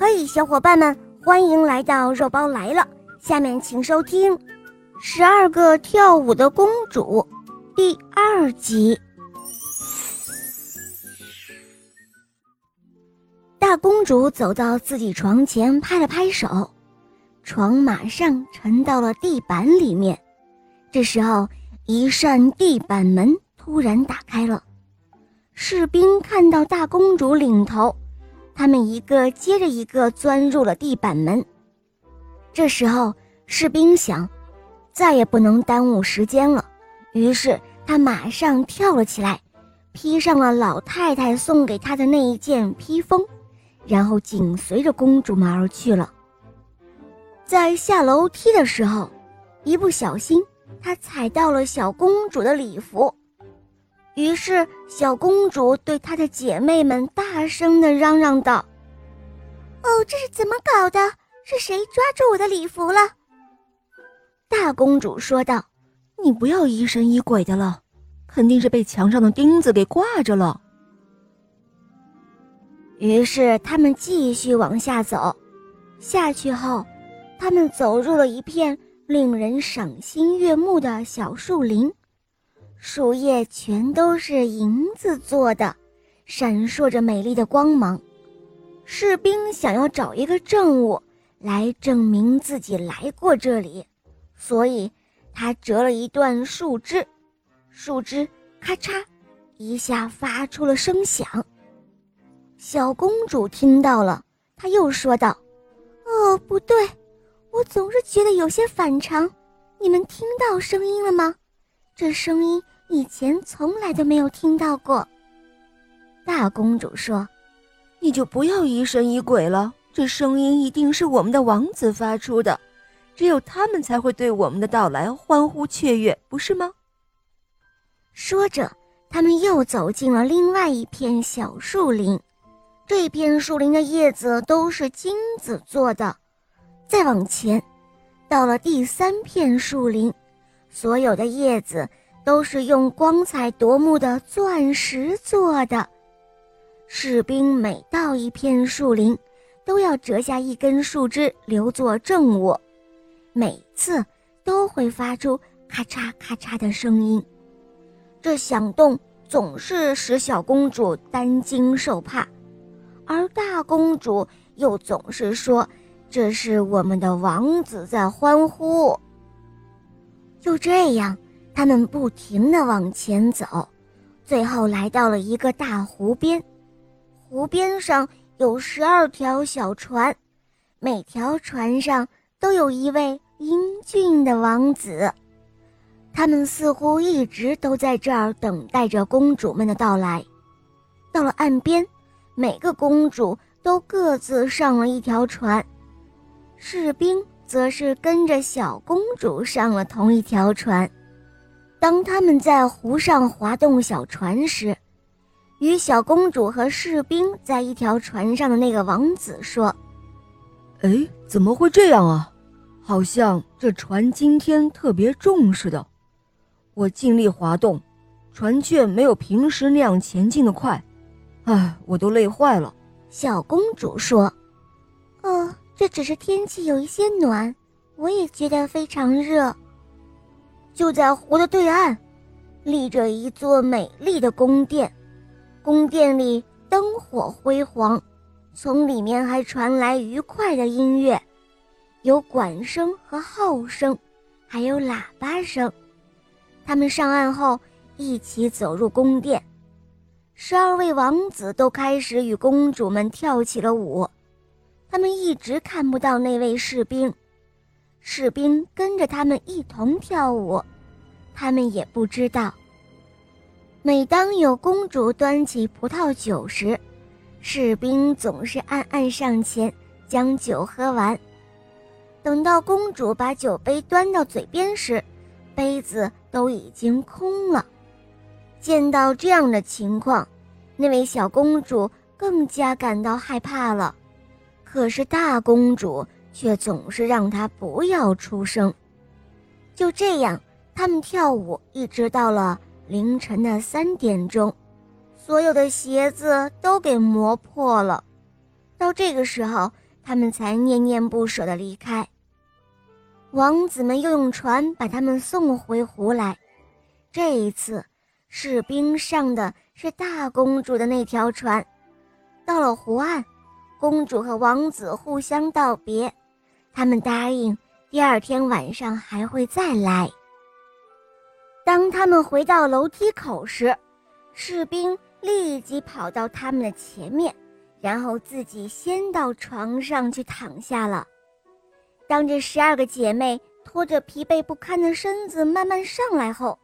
嘿，小伙伴们，欢迎来到肉包来了。下面请收听《十二个跳舞的公主》第二集。大公主走到自己床前，拍了拍手，床马上沉到了地板里面。这时候，一扇地板门突然打开了，士兵看到大公主领头。他们一个接着一个钻入了地板门。这时候，士兵想，再也不能耽误时间了，于是他马上跳了起来，披上了老太太送给他的那一件披风，然后紧随着公主们而去了。在下楼梯的时候，一不小心，他踩到了小公主的礼服。于是，小公主对她的姐妹们大声的嚷嚷道：“哦，这是怎么搞的？是谁抓住我的礼服了？”大公主说道：“你不要疑神疑鬼的了，肯定是被墙上的钉子给挂着了。”于是他们继续往下走，下去后，他们走入了一片令人赏心悦目的小树林。树叶全都是银子做的，闪烁着美丽的光芒。士兵想要找一个证物来证明自己来过这里，所以他折了一段树枝，树枝咔嚓一下发出了声响。小公主听到了，她又说道：“哦，不对，我总是觉得有些反常。你们听到声音了吗？”这声音以前从来都没有听到过。大公主说：“你就不要疑神疑鬼了，这声音一定是我们的王子发出的，只有他们才会对我们的到来欢呼雀跃，不是吗？”说着，他们又走进了另外一片小树林，这片树林的叶子都是金子做的。再往前，到了第三片树林。所有的叶子都是用光彩夺目的钻石做的。士兵每到一片树林，都要折下一根树枝留作证物，每次都会发出咔嚓咔嚓的声音。这响动总是使小公主担惊受怕，而大公主又总是说：“这是我们的王子在欢呼。”就这样，他们不停地往前走，最后来到了一个大湖边。湖边上有十二条小船，每条船上都有一位英俊的王子。他们似乎一直都在这儿等待着公主们的到来。到了岸边，每个公主都各自上了一条船，士兵。则是跟着小公主上了同一条船。当他们在湖上划动小船时，与小公主和士兵在一条船上的那个王子说：“哎，怎么会这样啊？好像这船今天特别重似的。我尽力划动，船却没有平时那样前进的快。哎，我都累坏了。”小公主说：“哦。”这只是天气有一些暖，我也觉得非常热。就在湖的对岸，立着一座美丽的宫殿，宫殿里灯火辉煌，从里面还传来愉快的音乐，有管声和号声，还有喇叭声。他们上岸后一起走入宫殿，十二位王子都开始与公主们跳起了舞。他们一直看不到那位士兵，士兵跟着他们一同跳舞，他们也不知道。每当有公主端起葡萄酒时，士兵总是暗暗上前将酒喝完。等到公主把酒杯端到嘴边时，杯子都已经空了。见到这样的情况，那位小公主更加感到害怕了。可是大公主却总是让她不要出声。就这样，他们跳舞一直到了凌晨的三点钟，所有的鞋子都给磨破了。到这个时候，他们才念念不舍地离开。王子们又用船把他们送回湖来。这一次，士兵上的是大公主的那条船。到了湖岸，公主和王子互相道别，他们答应第二天晚上还会再来。当他们回到楼梯口时，士兵立即跑到他们的前面，然后自己先到床上去躺下了。当这十二个姐妹拖着疲惫不堪的身子慢慢上来后，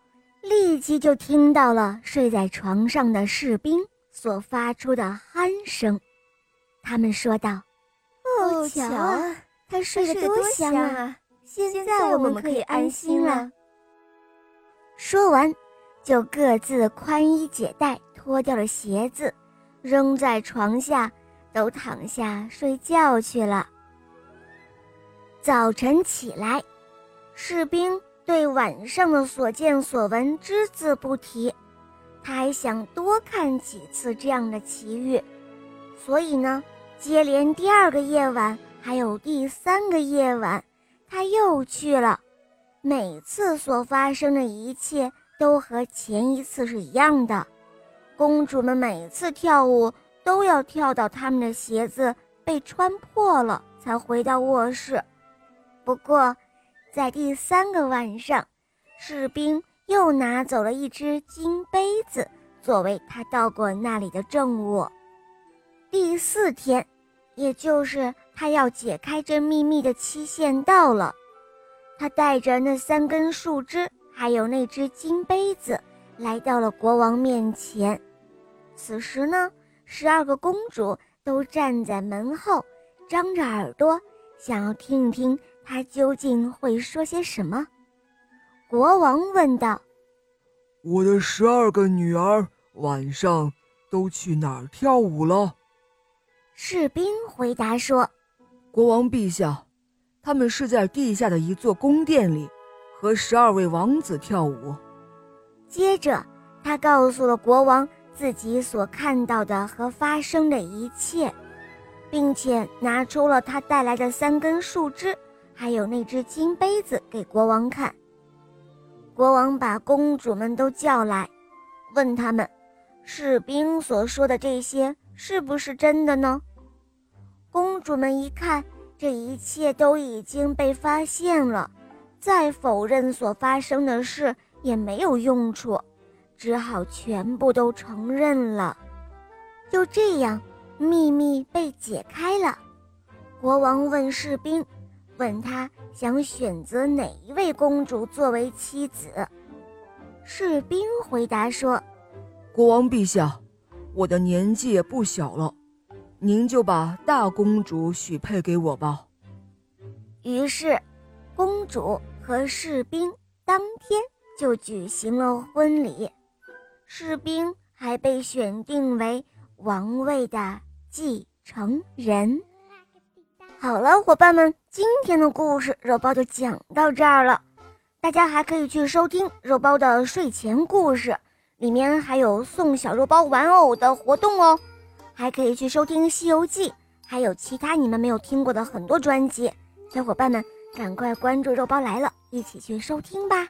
立即就听到了睡在床上的士兵所发出的鼾声。他们说道：“哦，瞧啊，他睡得多香啊！现在我们可以安心了。”说完。就各自宽衣解带，脱掉了鞋子，扔在床下，都躺下睡觉去了。早晨起来，士兵对晚上的所见所闻只字不提，他还想多看几次这样的奇遇，所以呢，接连第二个夜晚还有第三个夜晚，他又去了，每次所发生的一切。都和前一次是一样的，公主们每次跳舞都要跳到她们的鞋子被穿破了才回到卧室。不过，在第三个晚上，士兵又拿走了一只金杯子作为他到过那里的证物。第四天，也就是他要解开这秘密的期限到了，他带着那三根树枝。还有那只金杯子来到了国王面前。此时呢，十二个公主都站在门后，张着耳朵，想要听一听他究竟会说些什么。国王问道：“我的十二个女儿晚上都去哪儿跳舞了？”士兵回答说：“国王陛下，他们是在地下的一座宫殿里。”和十二位王子跳舞。接着，他告诉了国王自己所看到的和发生的一切，并且拿出了他带来的三根树枝，还有那只金杯子给国王看。国王把公主们都叫来，问他们：士兵所说的这些是不是真的呢？公主们一看，这一切都已经被发现了。再否认所发生的事也没有用处，只好全部都承认了。就这样，秘密被解开了。国王问士兵：“问他想选择哪一位公主作为妻子？”士兵回答说：“国王陛下，我的年纪也不小了，您就把大公主许配给我吧。”于是，公主。和士兵当天就举行了婚礼，士兵还被选定为王位的继承人。好了，伙伴们，今天的故事肉包就讲到这儿了。大家还可以去收听肉包的睡前故事，里面还有送小肉包玩偶的活动哦。还可以去收听《西游记》，还有其他你们没有听过的很多专辑，小伙伴们。赶快关注肉包来了，一起去收听吧。